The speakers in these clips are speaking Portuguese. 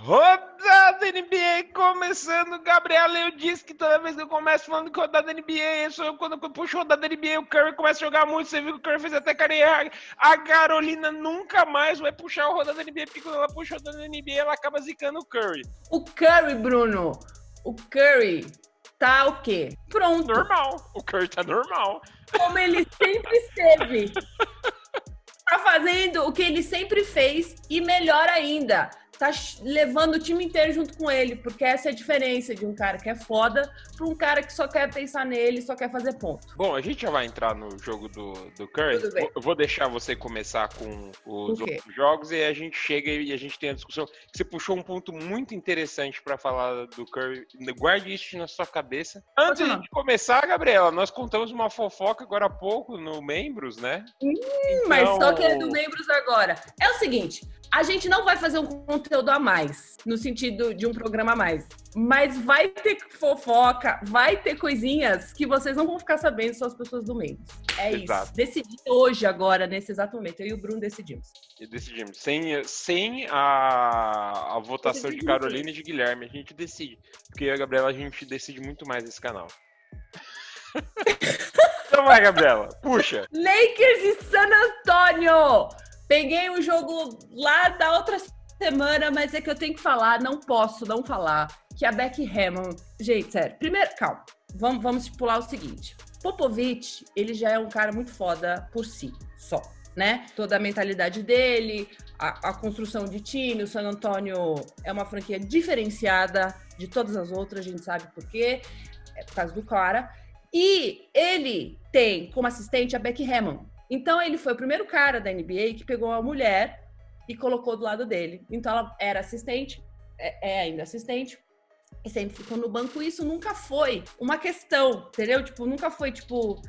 Rodada NBA começando, Gabriel, eu disse que toda vez que eu começo falando que rodada NBA, eu sou quando eu puxo rodada NBA, o Curry começa a jogar muito, você viu que o Curry fez até carreira, a Carolina nunca mais vai puxar o rodada NBA, porque quando ela puxa o rodada NBA, ela acaba zicando o Curry. O Curry, Bruno, o Curry tá o quê? Pronto. Normal, o Curry tá normal. Como ele sempre esteve. tá fazendo o que ele sempre fez e melhor ainda tá levando o time inteiro junto com ele, porque essa é a diferença de um cara que é foda para um cara que só quer pensar nele, só quer fazer ponto. Bom, a gente já vai entrar no jogo do, do Curry. Eu vou deixar você começar com os outros jogos e a gente chega e a gente tem a discussão. Você puxou um ponto muito interessante para falar do Curry. Guarde isso na sua cabeça. Antes de começar, Gabriela, nós contamos uma fofoca agora há pouco no Membros, né? Hum, então... Mas só que é do Membros agora. É o seguinte, a gente não vai fazer um conteúdo a mais, no sentido de um programa a mais. Mas vai ter fofoca, vai ter coisinhas que vocês não vão ficar sabendo, só as pessoas do meio. É Exato. isso. Decidi hoje, agora, nesse exato momento. Eu e o Bruno decidimos. E decidimos. Sem, sem a, a votação de Carolina e de Guilherme, a gente decide. Porque eu e a Gabriela, a gente decide muito mais nesse canal. então vai, Gabriela. Puxa. Lakers e San Antonio! Peguei o jogo lá da outra semana, mas é que eu tenho que falar, não posso não falar, que a Becky Hammond... Gente, sério, primeiro, calma, vamos, vamos estipular o seguinte. Popovich, ele já é um cara muito foda por si, só, né? Toda a mentalidade dele, a, a, construção de time, o San Antonio é uma franquia diferenciada de todas as outras, a gente sabe por quê, é por causa do cara. E ele tem como assistente a Becky Hammond, então ele foi o primeiro cara da NBA que pegou uma mulher e colocou do lado dele. Então ela era assistente, é, é ainda assistente, e sempre ficou no banco. Isso nunca foi uma questão, entendeu? Tipo, nunca foi tipo,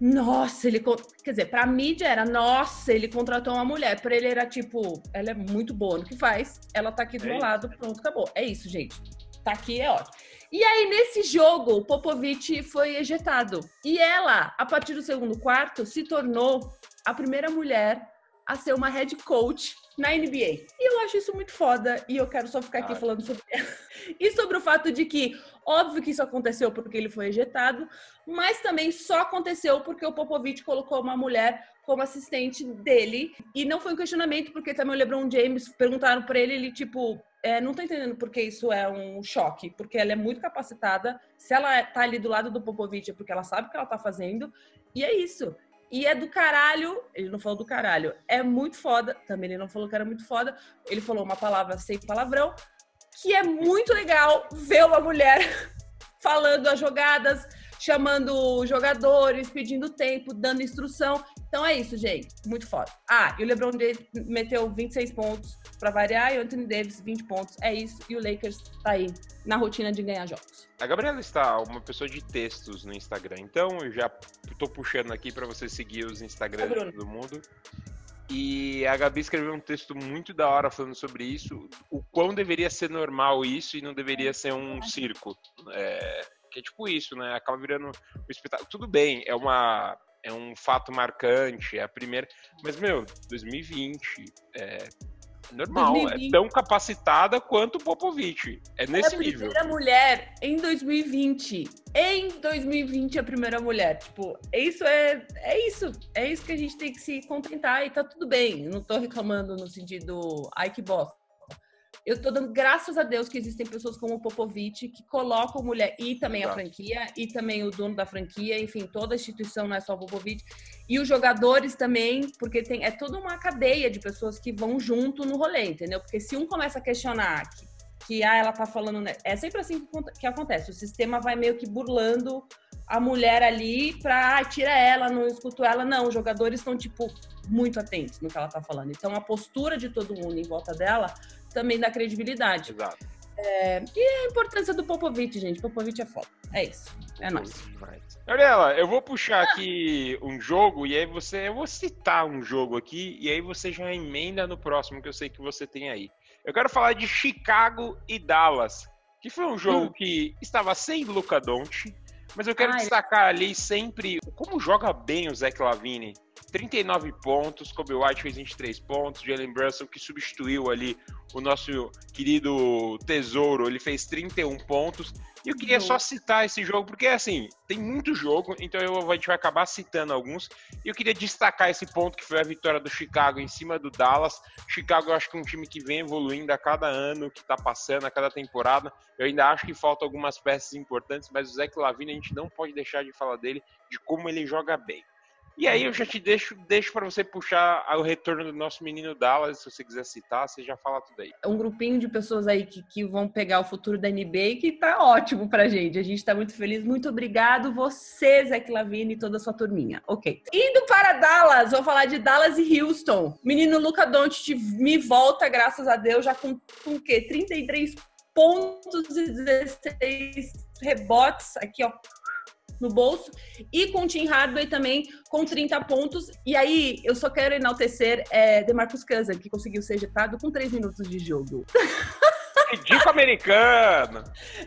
nossa, ele. Quer dizer, pra mídia era, nossa, ele contratou uma mulher. Pra ele era tipo, ela é muito boa no que faz, ela tá aqui do é meu lado, pronto, acabou. É isso, gente. Tá aqui, é ótimo. E aí, nesse jogo, o Popovic foi ejetado. E ela, a partir do segundo quarto, se tornou a primeira mulher a ser uma head coach na NBA. E eu acho isso muito foda e eu quero só ficar aqui ah, falando sobre e sobre o fato de que óbvio que isso aconteceu porque ele foi ejetado, mas também só aconteceu porque o Popovich colocou uma mulher como assistente dele e não foi um questionamento porque também o LeBron James perguntaram para ele, ele tipo, é, não tô entendendo porque isso é um choque, porque ela é muito capacitada. Se ela tá ali do lado do Popovich é porque ela sabe o que ela tá fazendo. E é isso. E é do caralho. Ele não falou do caralho. É muito foda. Também ele não falou que era muito foda. Ele falou uma palavra sem palavrão. Que é muito legal ver uma mulher falando as jogadas, chamando jogadores, pedindo tempo, dando instrução. Então é isso, gente. Muito foda. Ah, e o LeBron James meteu 26 pontos para variar e o Anthony Davis 20 pontos. É isso. E o Lakers tá aí na rotina de ganhar jogos. A Gabriela está uma pessoa de textos no Instagram, então eu já tô puxando aqui para você seguir os Instagrams tá, do mundo. E a Gabi escreveu um texto muito da hora falando sobre isso, o quão deveria ser normal isso e não deveria ser um circo. É, que é tipo isso, né? Acaba virando um espetáculo. Tudo bem, é uma é um fato marcante, é a primeira. Mas, meu, 2020 é normal, 2020. é tão capacitada quanto o Popovich. É nesse nível. É a primeira mulher em 2020. Em 2020, a primeira mulher. Tipo, isso é, é isso. É isso que a gente tem que se contentar e tá tudo bem. Não tô reclamando no sentido, ai que bosta eu tô dando graças a Deus que existem pessoas como o Popovich que colocam mulher e também a franquia e também o dono da franquia, enfim, toda a instituição não é só o Popovich e os jogadores também, porque tem é toda uma cadeia de pessoas que vão junto no rolê, entendeu? Porque se um começa a questionar que, que ah, ela tá falando, né? é sempre assim que, que acontece, o sistema vai meio que burlando a mulher ali pra ah, tira ela, não escuto ela, não, os jogadores estão tipo muito atentos no que ela tá falando. Então a postura de todo mundo em volta dela também dá credibilidade. Exato. É, e a importância do Popovich, gente. Popovich é foda. É isso. É nóis. Gabriela, eu vou puxar aqui um jogo e aí você. Eu vou citar um jogo aqui e aí você já emenda no próximo que eu sei que você tem aí. Eu quero falar de Chicago e Dallas, que foi um jogo hum. que estava sem Luca Doncic, mas eu quero Ai, destacar ali sempre como joga bem o Zach Lavine. 39 pontos, Kobe White fez 23 pontos, Jalen Brunson, que substituiu ali o nosso querido tesouro, ele fez 31 pontos. E eu queria só citar esse jogo, porque assim, tem muito jogo, então eu, a gente vai acabar citando alguns. E eu queria destacar esse ponto que foi a vitória do Chicago em cima do Dallas. Chicago, eu acho que é um time que vem evoluindo a cada ano que tá passando, a cada temporada. Eu ainda acho que faltam algumas peças importantes, mas o Zé Lavine a gente não pode deixar de falar dele, de como ele joga bem. E aí eu já te deixo, deixo para você puxar o retorno do nosso menino Dallas, se você quiser citar, você já fala tudo aí. Um grupinho de pessoas aí que, que vão pegar o futuro da NBA que tá ótimo pra gente. A gente tá muito feliz. Muito obrigado você, Zé Lavine e toda a sua turminha. Ok. Indo para Dallas, vou falar de Dallas e Houston. Menino Luca Doncic me volta, graças a Deus, já com, com o quê? 33 pontos e 16 rebotes aqui, ó, no bolso. E com o Tim Hardaway também com 30 pontos. E aí, eu só quero enaltecer é, DeMarcus Cousins, que conseguiu ser ejetado com 3 minutos de jogo. Ridículo americano!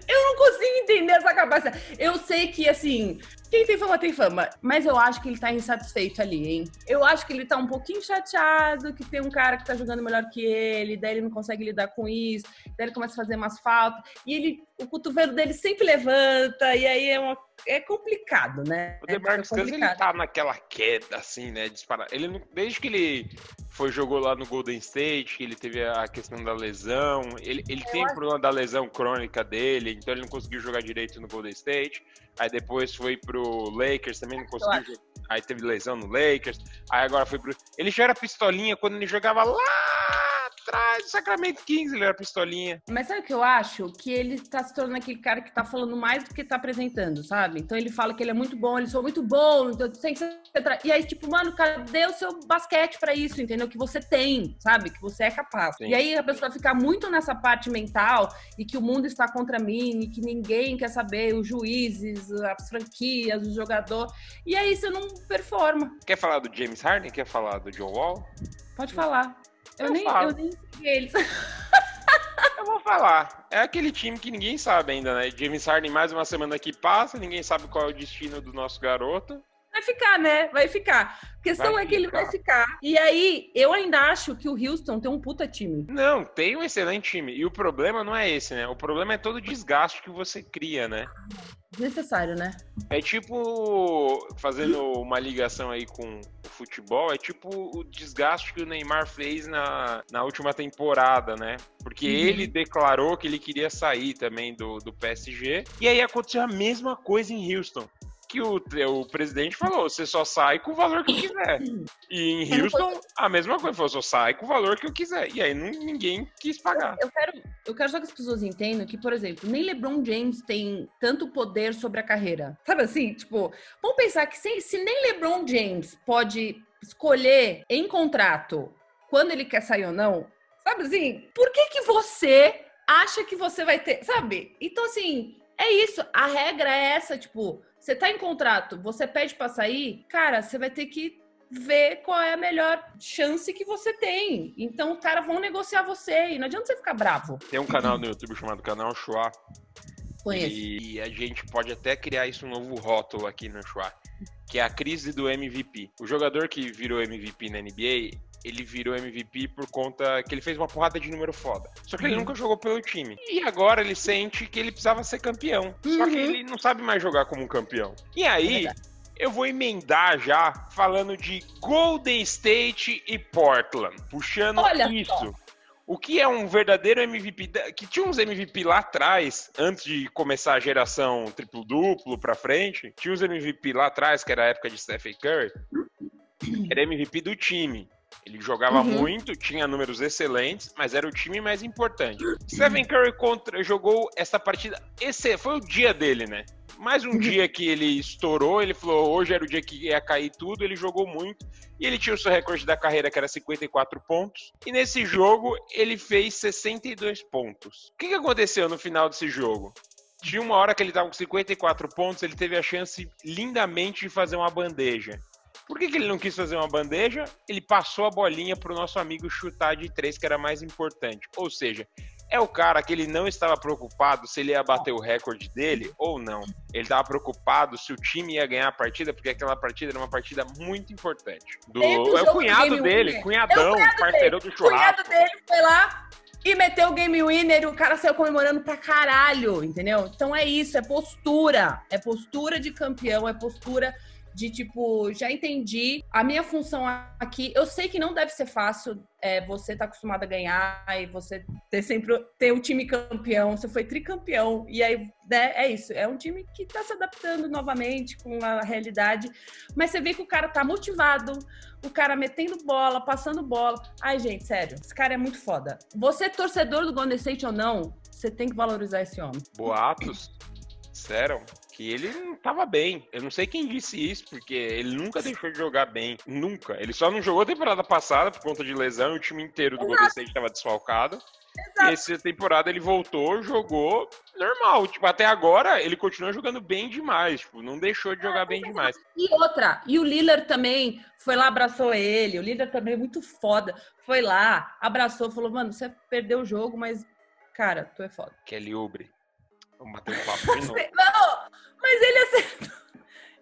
Eu não consigo entender essa capacidade. Eu sei que, assim, quem tem fama tem fama, mas eu acho que ele tá insatisfeito ali, hein? Eu acho que ele tá um pouquinho chateado, que tem um cara que tá jogando melhor que ele, daí ele não consegue lidar com isso, daí ele começa a fazer umas faltas, e ele, o cotovelo dele sempre levanta, e aí é uma é complicado, né? O DeMarcus é Cousins, ele tá naquela queda, assim, né? Disparar. Ele, desde que ele foi jogou lá no Golden State, ele teve a questão da lesão, ele, ele tem acho... problema da lesão crônica dele, então ele não conseguiu jogar direito no Golden State. Aí depois foi pro Lakers, também não conseguiu. Aí teve lesão no Lakers. Aí agora foi pro. Ele já era pistolinha quando ele jogava lá atrás do Sacramento Kings, ele era pistolinha. Mas sabe o que eu acho? Que ele tá se tornando aquele cara que tá falando mais do que tá apresentando, sabe? Então ele fala que ele é muito bom, ele sou muito bom, então tem que ser. E aí, tipo, mano, cadê o seu basquete para isso, entendeu? Que você tem, sabe? Que você é capaz. Sim. E aí a pessoa fica muito nessa parte mental e que o mundo está contra mim e que ninguém quer saber, os juízes, as franquias, o jogador. E aí você não performa. Quer falar do James Harden? Quer falar do John Wall? Pode falar. Eu, eu nem, eu nem eles. eu vou falar. É aquele time que ninguém sabe ainda, né? James Harden mais uma semana que passa, ninguém sabe qual é o destino do nosso garoto. Vai ficar, né? Vai ficar. A questão vai é que ele vai ficar. E aí, eu ainda acho que o Houston tem um puta time. Não, tem um excelente time. E o problema não é esse, né? O problema é todo o desgaste que você cria, né? Desnecessário, né? É tipo, fazendo uma ligação aí com o futebol, é tipo o desgaste que o Neymar fez na, na última temporada, né? Porque uhum. ele declarou que ele queria sair também do, do PSG. E aí aconteceu a mesma coisa em Houston que o, o presidente falou: você só sai com o valor que quiser. E em Houston, a mesma coisa, falou: só sai com o valor que eu quiser. E aí não, ninguém quis pagar. Eu quero, eu quero só que as pessoas entendam que, por exemplo, nem LeBron James tem tanto poder sobre a carreira. Sabe assim? Tipo, vamos pensar que se, se nem LeBron James pode escolher em contrato quando ele quer sair ou não, sabe assim? Por que que você acha que você vai ter, sabe? Então, assim, é isso. A regra é essa, tipo, você tá em contrato, você pede para sair, cara, você vai ter que ver qual é a melhor chance que você tem. Então, os caras vão negociar você e não adianta você ficar bravo. Tem um canal no YouTube chamado Canal Chua. Conheço. E a gente pode até criar isso um novo rótulo aqui no Chua, que é a crise do MVP. O jogador que virou MVP na NBA, ele virou MVP por conta que ele fez uma porrada de número foda. Só que uhum. ele nunca jogou pelo time. E agora ele sente que ele precisava ser campeão. Uhum. Só que uhum. ele não sabe mais jogar como um campeão. E aí, é eu vou emendar já falando de Golden State e Portland. Puxando Olha isso. Só. O que é um verdadeiro MVP? Que tinha uns MVP lá atrás, antes de começar a geração triplo-duplo pra frente. Tinha uns MVP lá atrás, que era a época de Stephen Curry. Era MVP do time. Ele jogava uhum. muito, tinha números excelentes, mas era o time mais importante. Stephen Curry contra, jogou essa partida. Esse foi o dia dele, né? Mais um uhum. dia que ele estourou, ele falou, hoje era o dia que ia cair tudo, ele jogou muito, e ele tinha o seu recorde da carreira, que era 54 pontos, e nesse jogo ele fez 62 pontos. O que, que aconteceu no final desse jogo? Tinha uma hora que ele estava com 54 pontos, ele teve a chance lindamente de fazer uma bandeja. Por que, que ele não quis fazer uma bandeja? Ele passou a bolinha para o nosso amigo chutar de três, que era mais importante. Ou seja, é o cara que ele não estava preocupado se ele ia bater o recorde dele ou não. Ele estava preocupado se o time ia ganhar a partida, porque aquela partida era uma partida muito importante. Do, é o cunhado dele, cunhadão, é dele. do churrasco. O cunhado dele foi lá e meteu o game winner e o cara saiu comemorando pra caralho, entendeu? Então é isso, é postura. É postura de campeão, é postura de tipo, já entendi a minha função aqui. Eu sei que não deve ser fácil é, você tá acostumado a ganhar e você ter sempre ter o time campeão. Você foi tricampeão e aí né, é isso. É um time que tá se adaptando novamente com a realidade, mas você vê que o cara tá motivado, o cara metendo bola, passando bola. Ai, gente, sério, esse cara é muito foda. Você torcedor do Golden State ou não, você tem que valorizar esse homem. Boatos disseram que ele não tava bem. Eu não sei quem disse isso, porque ele nunca deixou de jogar bem. Nunca. Ele só não jogou a temporada passada por conta de lesão e o time inteiro do Golden State estava desfalcado. Exato. E essa temporada ele voltou, jogou normal. Tipo, até agora ele continua jogando bem demais. Tipo, não deixou de jogar é, bem demais. E outra, e o Lillard também foi lá, abraçou ele. O Lillard também é muito foda. Foi lá, abraçou, falou: mano, você perdeu o jogo, mas, cara, tu é foda. Kelly Oubre. Vamos bater um papo de novo. Não, mas ele acertou.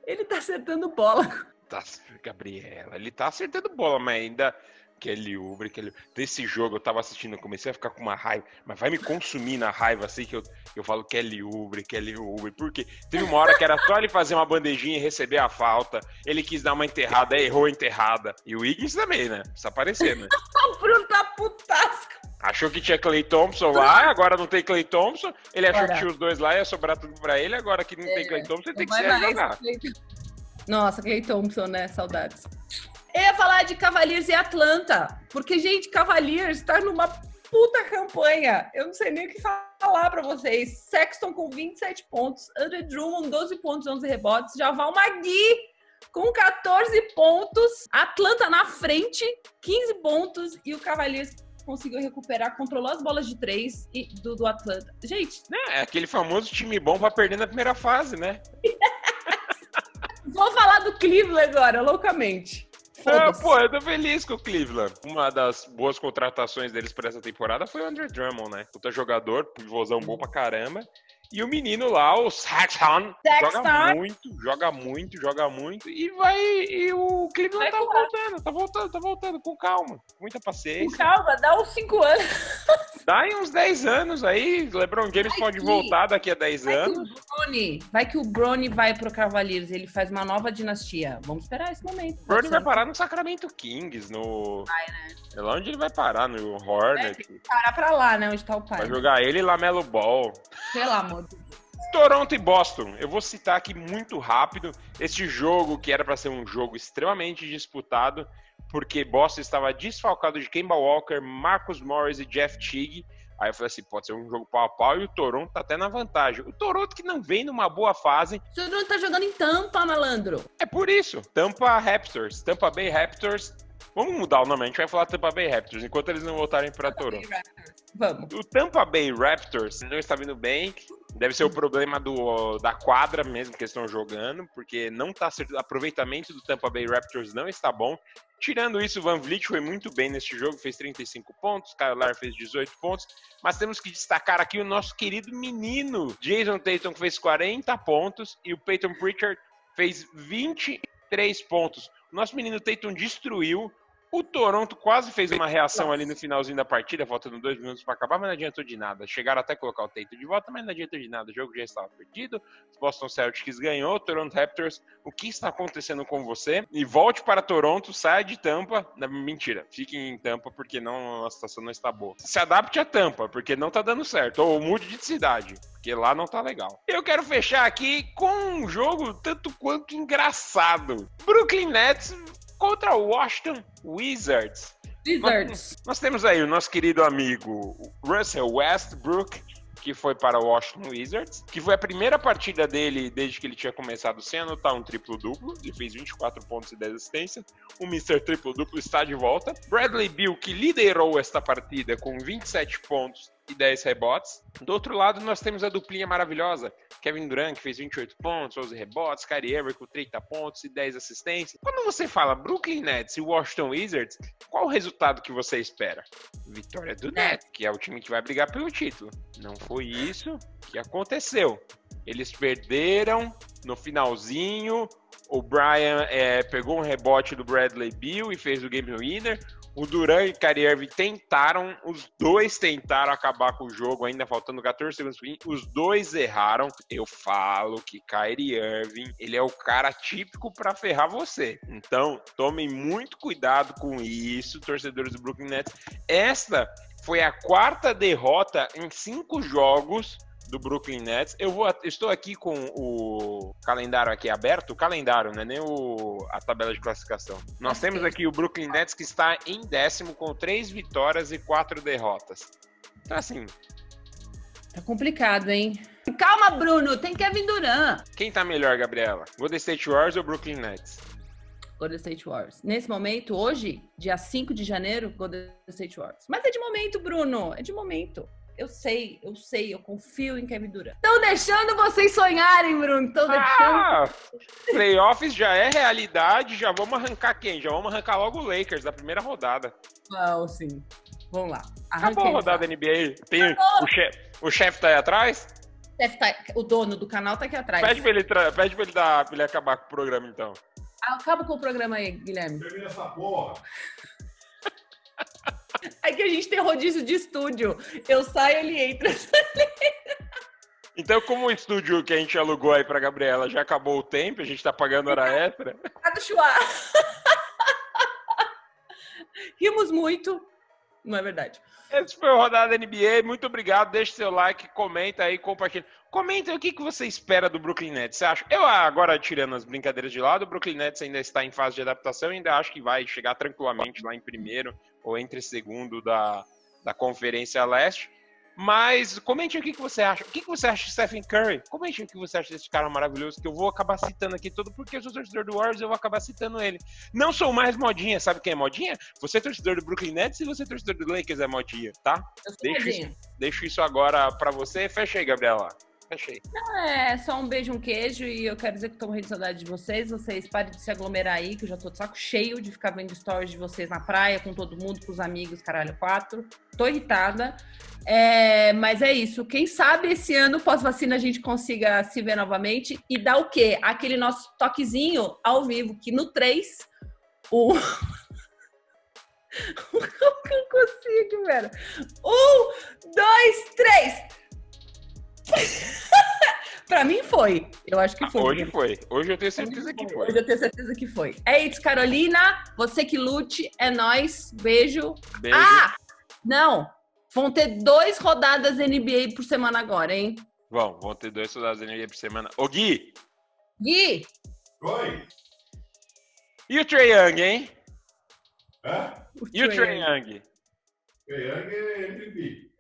Ele tá acertando bola. Tá, Gabriela, ele tá acertando bola, mas ainda. Kelly Uber, Kelly... Desse jogo eu tava assistindo, eu comecei a ficar com uma raiva, mas vai me consumir na raiva assim que eu, eu falo Kelly Uber, Kelly Uber, porque teve uma hora que era só ele fazer uma bandejinha e receber a falta, ele quis dar uma enterrada, errou a enterrada. E o Wiggins também, né? Precisa aparecer, né? o Bruno tá putasco. Achou que tinha Clay Thompson lá, agora não tem Clay Thompson. Ele achou que tinha os dois lá, ia sobrar tudo pra ele. Agora que não é, tem Clay Thompson, ele tem que ser jogar. Nossa, Clay Thompson, né? Saudades. Eu ia falar de Cavaliers e Atlanta. Porque, gente, Cavaliers tá numa puta campanha. Eu não sei nem o que falar pra vocês. Sexton com 27 pontos, Andrew Drummond 12 pontos, 11 rebotes, Javal Magui com 14 pontos, Atlanta na frente, 15 pontos e o Cavaliers conseguiu recuperar, controlou as bolas de três e, do, do Atlanta. Gente. É, aquele famoso time bom pra perder na primeira fase, né? Vou falar do Cleveland agora, loucamente. É, pô, eu tô feliz com o Cleveland. Uma das boas contratações deles para essa temporada foi o Andrew Drummond, né? Puta jogador, pivôzão bom pra caramba. E o menino lá, o Saxon, joga muito, joga muito, joga muito. E vai. E o Tá voltando, tá voltando, tá voltando, com calma, muita paciência. Com calma, dá uns 5 anos. Dá aí uns 10 anos aí. LeBron James vai pode que, voltar daqui a 10 anos. Que Brony, vai que o Brony vai pro Cavaliers, ele faz uma nova dinastia. Vamos esperar esse momento. O Brony vai parar no Sacramento Kings, no. Vai, né? É lá onde ele vai parar, no Hornet. Vai parar pra lá, né? Onde tá o pai. Vai jogar ele e Lamelo Ball. Pelo amor de Deus. Toronto e Boston. Eu vou citar aqui muito rápido este jogo que era para ser um jogo extremamente disputado, porque Boston estava desfalcado de Kemba Walker, Marcus Morris e Jeff Teague. Aí eu falei assim, pode ser um jogo pau a pau e o Toronto tá até na vantagem. O Toronto que não vem numa boa fase. O Toronto tá jogando em Tampa, malandro. É por isso. Tampa Raptors, Tampa Bay Raptors. Vamos mudar o nome, a gente vai falar Tampa Bay Raptors, enquanto eles não voltarem para Toronto. Vamos. O Tampa Bay Raptors não está vindo bem. Deve ser o problema do, da quadra mesmo que estão jogando, porque não está o aproveitamento do Tampa Bay Raptors não está bom. Tirando isso, o Van Vliet foi muito bem neste jogo, fez 35 pontos, Kyle Lar fez 18 pontos, mas temos que destacar aqui o nosso querido menino, Jason Tatum, que fez 40 pontos, e o Peyton Pritchard fez 23 pontos. O nosso menino Tatum destruiu, o Toronto quase fez uma reação ali no finalzinho da partida, faltando dois minutos para acabar, mas não adiantou de nada. Chegaram até colocar o Tatum de volta, mas não adiantou de nada. O jogo já estava perdido. Os Boston Celtics ganhou, Toronto Raptors. O que está acontecendo com você? E volte para Toronto, saia de Tampa. Não, mentira, fiquem em Tampa porque não, a situação não está boa. Se adapte a Tampa, porque não está dando certo. Ou mude de cidade porque lá não tá legal. Eu quero fechar aqui com um jogo tanto quanto engraçado. Brooklyn Nets contra o Washington Wizards. Wizards. Nós, nós, temos aí o nosso querido amigo Russell Westbrook, que foi para o Washington Wizards, que foi a primeira partida dele desde que ele tinha começado sem anotar um triplo-duplo. Ele fez 24 pontos e 10 assistências. O Mr. Triplo-duplo está de volta. Bradley Bill, que liderou esta partida com 27 pontos e 10 rebotes. Do outro lado, nós temos a duplinha maravilhosa. Kevin Durant, que fez 28 pontos, 11 rebotes, Kyrie Irving com 30 pontos e 10 assistências. Quando você fala Brooklyn Nets e Washington Wizards, qual o resultado que você espera? Vitória do Nets, que é o time que vai brigar pelo título. Não foi isso que aconteceu. Eles perderam no finalzinho. O Brian é, pegou um rebote do Bradley Bill e fez o game winner. O Duran e Kyrie Irving tentaram, os dois tentaram acabar com o jogo, ainda faltando 14 segundos fim. Os dois erraram. Eu falo que Kyrie Irving, ele é o cara típico para ferrar você. Então, tomem muito cuidado com isso, torcedores do Brooklyn Nets. Esta foi a quarta derrota em cinco jogos do Brooklyn Nets. Eu vou, estou aqui com o calendário aqui aberto, o calendário, não é nem o, a tabela de classificação. Nós temos aqui o Brooklyn Nets que está em décimo com três vitórias e quatro derrotas. Então assim, Tá complicado, hein? Calma, Bruno, tem Kevin Durant. Quem tá melhor, Gabriela? Golden State Warriors ou Brooklyn Nets? Golden State Warriors. Nesse momento, hoje, dia 5 de janeiro, Golden State Warriors. Mas é de momento, Bruno, é de momento. Eu sei, eu sei, eu confio em Kevin Durant. Estão deixando vocês sonharem, Bruno. Estão deixando. Ah, playoffs já é realidade, já vamos arrancar quem? Já vamos arrancar logo o Lakers da primeira rodada. Não, sim. Vamos lá. Acabou a rodada da NBA. Tem o chefe, o chefe tá aí atrás? O, tá, o dono do canal tá aqui atrás. Pede pra ele, pede pra ele, dar, pra ele acabar com o programa, então. Acaba com o programa aí, Guilherme. Termina essa porra. É que a gente tem rodízio de estúdio. Eu saio, ele entra. Então, como o estúdio que a gente alugou aí pra Gabriela já acabou o tempo, a gente tá pagando hora extra. Rimos muito, não é verdade. Esse foi o Rodada NBA. Muito obrigado. Deixe seu like, comenta aí, compartilha. Comenta o que, que você espera do Brooklyn Nets. Você acha? Eu, agora, tirando as brincadeiras de lado, o Brooklyn Nets ainda está em fase de adaptação e ainda acho que vai chegar tranquilamente lá em primeiro ou entre segundo da, da Conferência Leste. Mas comente o que, que você acha. O que, que você acha de Stephen Curry? Comente o que você acha desse cara maravilhoso, que eu vou acabar citando aqui todo, porque eu sou torcedor do Warriors, eu vou acabar citando ele. Não sou mais modinha, sabe quem é modinha? Você é torcedor do Brooklyn Nets e você é torcedor do Lakers é modinha, tá? Deixo isso, deixo isso agora para você. Fecha aí, Gabriela. Não, é só um beijo, um queijo. E eu quero dizer que tô morrendo de saudade de vocês. Vocês parem de se aglomerar aí, que eu já tô de saco cheio de ficar vendo stories de vocês na praia, com todo mundo, com os amigos, caralho, quatro. Tô irritada. É, mas é isso. Quem sabe esse ano, pós-vacina, a gente consiga se ver novamente e dar o quê? Aquele nosso toquezinho ao vivo, que no 3, o. Que eu consigo, velho? Um, dois, três! Pra mim foi. Eu acho que foi. Hoje foi. Hoje eu tenho certeza que foi. Hoje eu tenho certeza que foi. É isso, Carolina. Você que lute. É nós. Beijo. Beijo. Ah! Não. Vão ter dois rodadas NBA por semana agora, hein? Vão, vão ter dois rodadas NBA por semana. Ô, Gui! Gui! Oi! E o Trey Young, hein? Hã? O e o Trey Young? Trey Young é MVP.